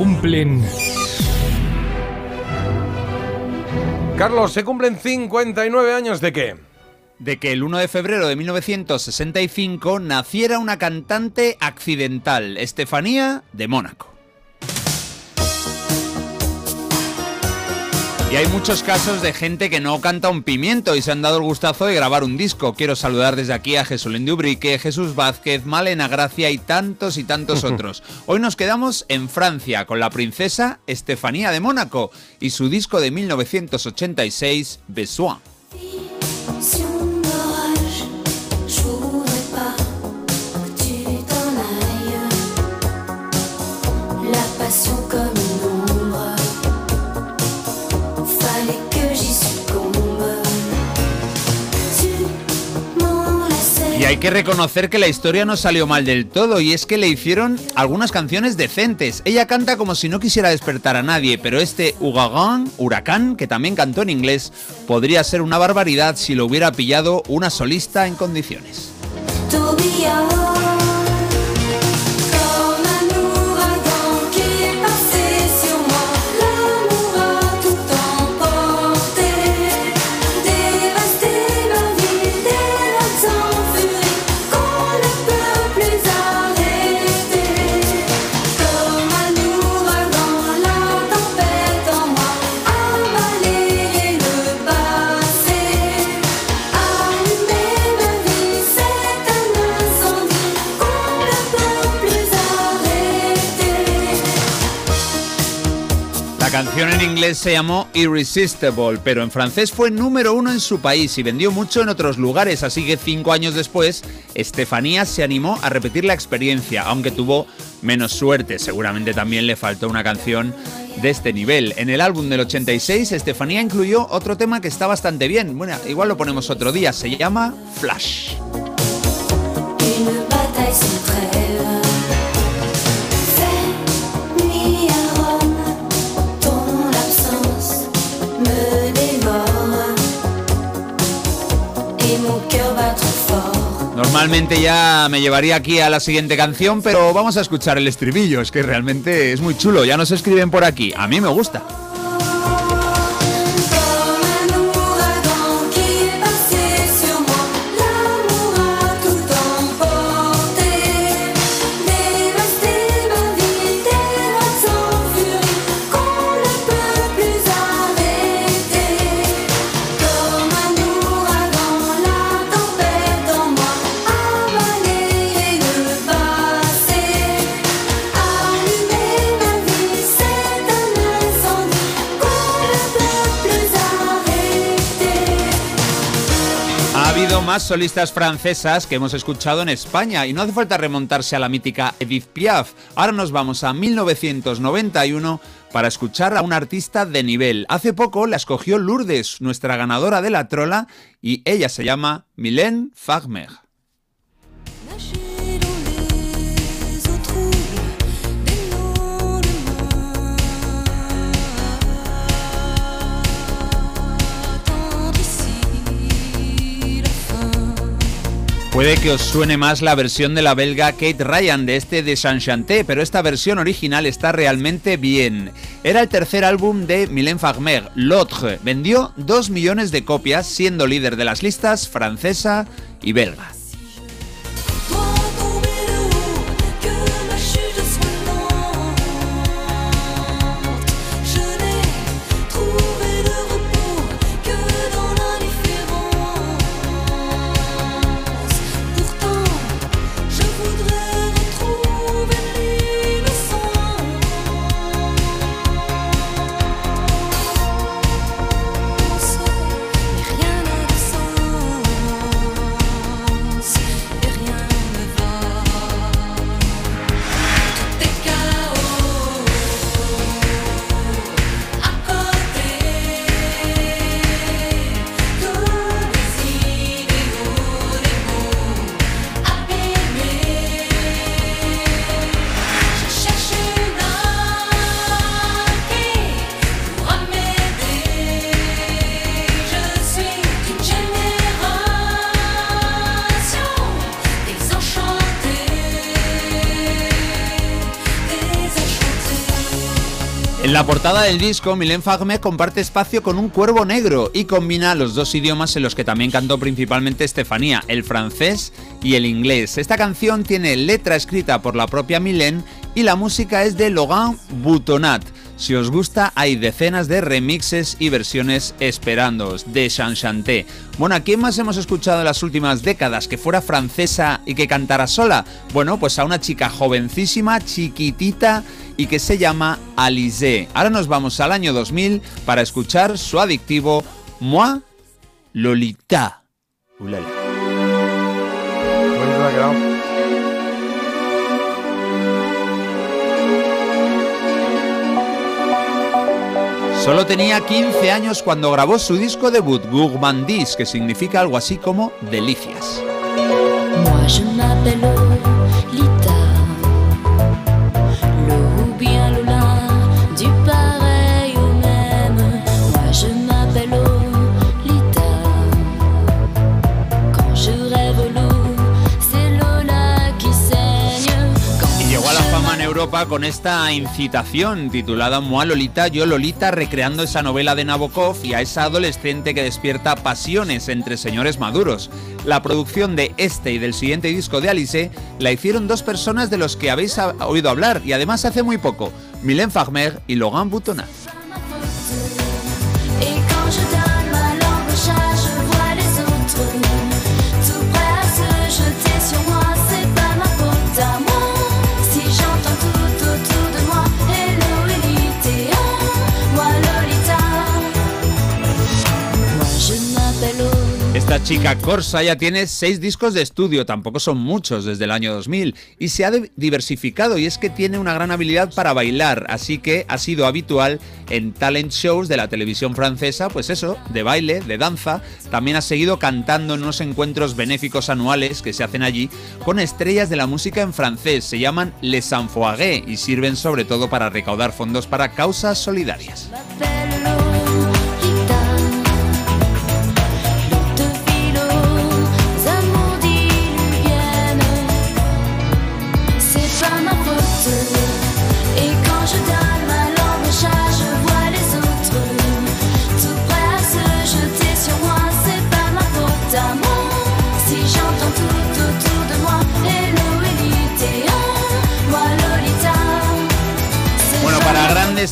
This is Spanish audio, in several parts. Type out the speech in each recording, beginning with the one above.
Cumplen. Carlos, ¿se cumplen 59 años de qué? de que el 1 de febrero de 1965 naciera una cantante accidental, Estefanía de Mónaco. Y hay muchos casos de gente que no canta un pimiento y se han dado el gustazo de grabar un disco. Quiero saludar desde aquí a Jesulín de Ubrique, Jesús Vázquez, Malena Gracia y tantos y tantos otros. Hoy nos quedamos en Francia con la princesa Estefanía de Mónaco y su disco de 1986, Besoin. Y hay que reconocer que la historia no salió mal del todo, y es que le hicieron algunas canciones decentes. Ella canta como si no quisiera despertar a nadie, pero este Ugagán, Huracán, que también cantó en inglés, podría ser una barbaridad si lo hubiera pillado una solista en condiciones. Canción en inglés se llamó Irresistible, pero en francés fue número uno en su país y vendió mucho en otros lugares, así que cinco años después, Estefanía se animó a repetir la experiencia, aunque tuvo menos suerte, seguramente también le faltó una canción de este nivel. En el álbum del 86, Estefanía incluyó otro tema que está bastante bien, bueno, igual lo ponemos otro día, se llama Flash. Normalmente ya me llevaría aquí a la siguiente canción, pero vamos a escuchar el estribillo, es que realmente es muy chulo, ya nos escriben por aquí, a mí me gusta. Más solistas francesas que hemos escuchado en España y no hace falta remontarse a la mítica Edith Piaf. Ahora nos vamos a 1991 para escuchar a un artista de nivel. Hace poco la escogió Lourdes, nuestra ganadora de la trola, y ella se llama Mylène Farmer. Puede que os suene más la versión de la belga Kate Ryan de este de Saint-Chanté, pero esta versión original está realmente bien. Era el tercer álbum de Mylène Farmer, L'Autre. Vendió 2 millones de copias, siendo líder de las listas francesa y belga. En la portada del disco, Mylène Farmer comparte espacio con un cuervo negro y combina los dos idiomas en los que también cantó principalmente Estefanía, el francés y el inglés. Esta canción tiene letra escrita por la propia Mylène y la música es de Logan Boutonat. Si os gusta, hay decenas de remixes y versiones esperándoos de Chanchanté. Bueno, ¿a quién más hemos escuchado en las últimas décadas que fuera francesa y que cantara sola? Bueno, pues a una chica jovencísima, chiquitita y que se llama Alizé. Ahora nos vamos al año 2000 para escuchar su adictivo Moi Lolita. Ulala. Solo tenía 15 años cuando grabó su disco debut, Gourmandise, que significa algo así como delicias. Con esta incitación titulada Moi Lolita, yo Lolita, recreando esa novela de Nabokov y a esa adolescente que despierta pasiones entre señores maduros. La producción de este y del siguiente disco de Alice la hicieron dos personas de los que habéis oído hablar y además hace muy poco, Mylène Farmer y Logan Boutonat. Chica Corsa ya tiene seis discos de estudio, tampoco son muchos desde el año 2000, y se ha diversificado y es que tiene una gran habilidad para bailar, así que ha sido habitual en talent shows de la televisión francesa, pues eso, de baile, de danza, también ha seguido cantando en unos encuentros benéficos anuales que se hacen allí con estrellas de la música en francés, se llaman Les Enfoirés y sirven sobre todo para recaudar fondos para causas solidarias.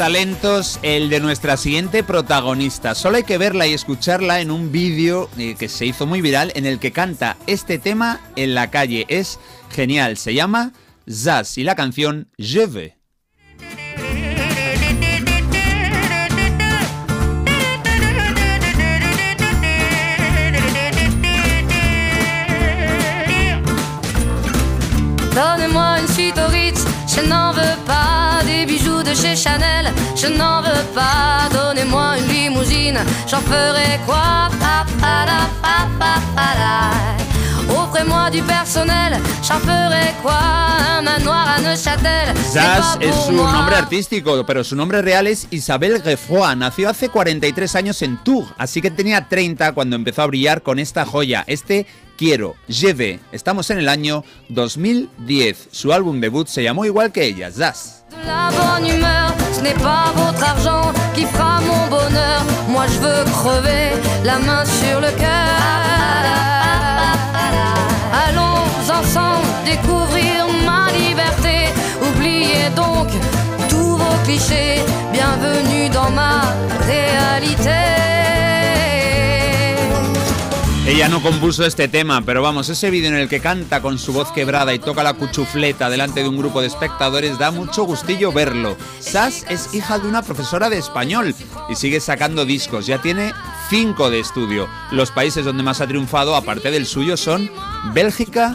Talentos el de nuestra siguiente protagonista. Solo hay que verla y escucharla en un vídeo eh, que se hizo muy viral en el que canta este tema en la calle. Es genial, se llama Zaz y la canción Je veux. Donnez-moi une suite au Ritz, je n'en veux pas des bijoux de chez Chanel, je n'en veux pas. Donnez-moi une limousine, j'en ferai quoi? Offrez-moi du personnel, j'en ferai quoi Un manoir à Neuchâtel. Zaz es su nombre artístico, pero su nombre real es Isabel Geoffroy. Nació hace 43 años en Tours, así que tenía 30 cuando empezó a brillar con esta joya, este Quiero, Lleve. Estamos en el año 2010. Su álbum debut se llamó igual que ella, Zaz. La bonne humeur, ce n'est pas votre argent qui fera mon bonheur. Moi je veux crever la main sur le cœur. Ella no compuso este tema, pero vamos, ese vídeo en el que canta con su voz quebrada y toca la cuchufleta delante de un grupo de espectadores da mucho gustillo verlo. Sass es hija de una profesora de español y sigue sacando discos, ya tiene cinco de estudio. Los países donde más ha triunfado, aparte del suyo, son Bélgica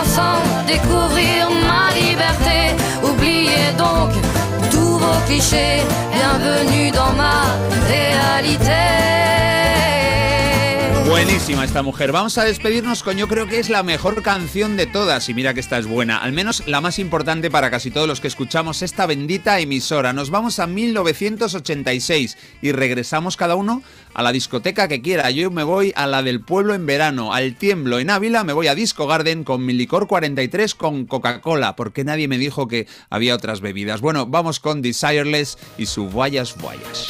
ensemble découvrir ma liberté. Oubliez donc tous vos clichés, bienvenue dans ma réalité. Esta mujer. Vamos a despedirnos con yo creo que es la mejor canción de todas y mira que esta es buena, al menos la más importante para casi todos los que escuchamos esta bendita emisora. Nos vamos a 1986 y regresamos cada uno a la discoteca que quiera. Yo me voy a la del pueblo en verano, al Tiemblo en Ávila, me voy a Disco Garden con mi licor 43 con Coca-Cola, porque nadie me dijo que había otras bebidas. Bueno, vamos con Desireless y su Guayas Guayas.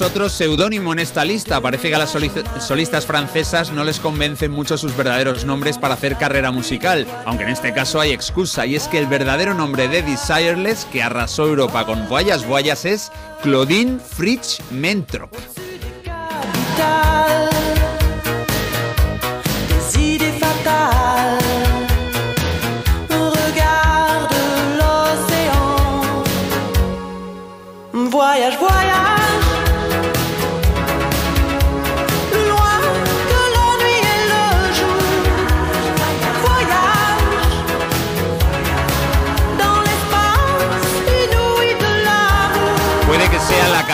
Otro seudónimo en esta lista. Parece que a las soli- solistas francesas no les convencen mucho sus verdaderos nombres para hacer carrera musical, aunque en este caso hay excusa, y es que el verdadero nombre de Desireless, que arrasó Europa con Voyas Voyas, es Claudine Fritsch Mentrop.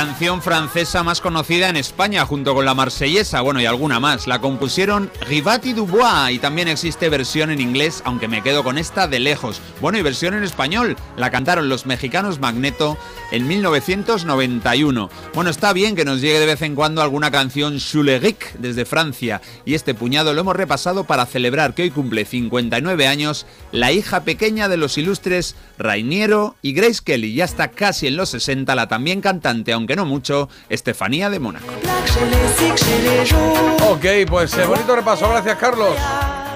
Canción francesa más conocida en España, junto con la marsellesa, bueno, y alguna más. La compusieron Rivati Dubois y también existe versión en inglés, aunque me quedo con esta de lejos. Bueno, y versión en español. La cantaron los mexicanos Magneto en 1991. Bueno, está bien que nos llegue de vez en cuando alguna canción chuleric desde Francia, y este puñado lo hemos repasado para celebrar que hoy cumple 59 años la hija pequeña de los ilustres Rainiero y Grace Kelly, ya está casi en los 60, la también cantante, aunque no mucho, Estefanía de Mónaco. Ok, pues eh, bonito repaso. Gracias, Carlos.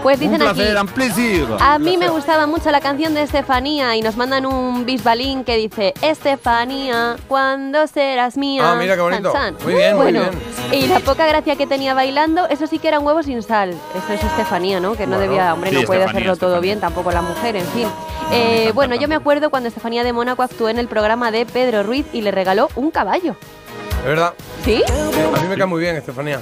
Pues dicen aquí, un plaisir. a mí me gustaba mucho la canción de Estefanía y nos mandan un bisbalín que dice Estefanía, ¿cuándo serás mía? Ah, mira qué bonito. Muy bien, muy bien. Y la poca gracia que tenía bailando, eso sí que era un huevo sin sal. Eso es Estefanía, ¿no? Que no Bueno, debía, hombre, sí, no puede Estefanía, hacerlo todo bien, tampoco la mujer, en fin. Eh, bueno, yo me acuerdo cuando Estefanía de Mónaco actuó en el programa de Pedro Ruiz y le regaló un caballo. Es verdad. ¿Sí? A mí me cae muy bien, Estefanía.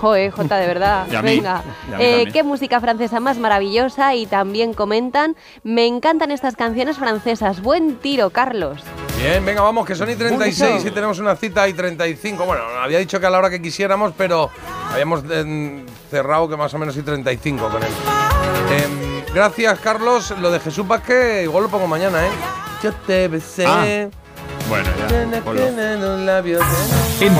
Joder, Jota, de verdad. Y a mí. Venga. Y a mí Eh, qué música francesa más maravillosa y también comentan, me encantan estas canciones francesas. Buen tiro, Carlos. Bien, venga, vamos, que son y 36 Bonito. y tenemos una cita y 35. Bueno, había dicho que a la hora que quisiéramos, pero habíamos eh, cerrado que más o menos y 35 con él. Em, gracias, Carlos. Lo de Jesús Vázquez, igual lo pongo mañana, ¿eh? Yo te besé. Ah, Bueno, ya. los labios.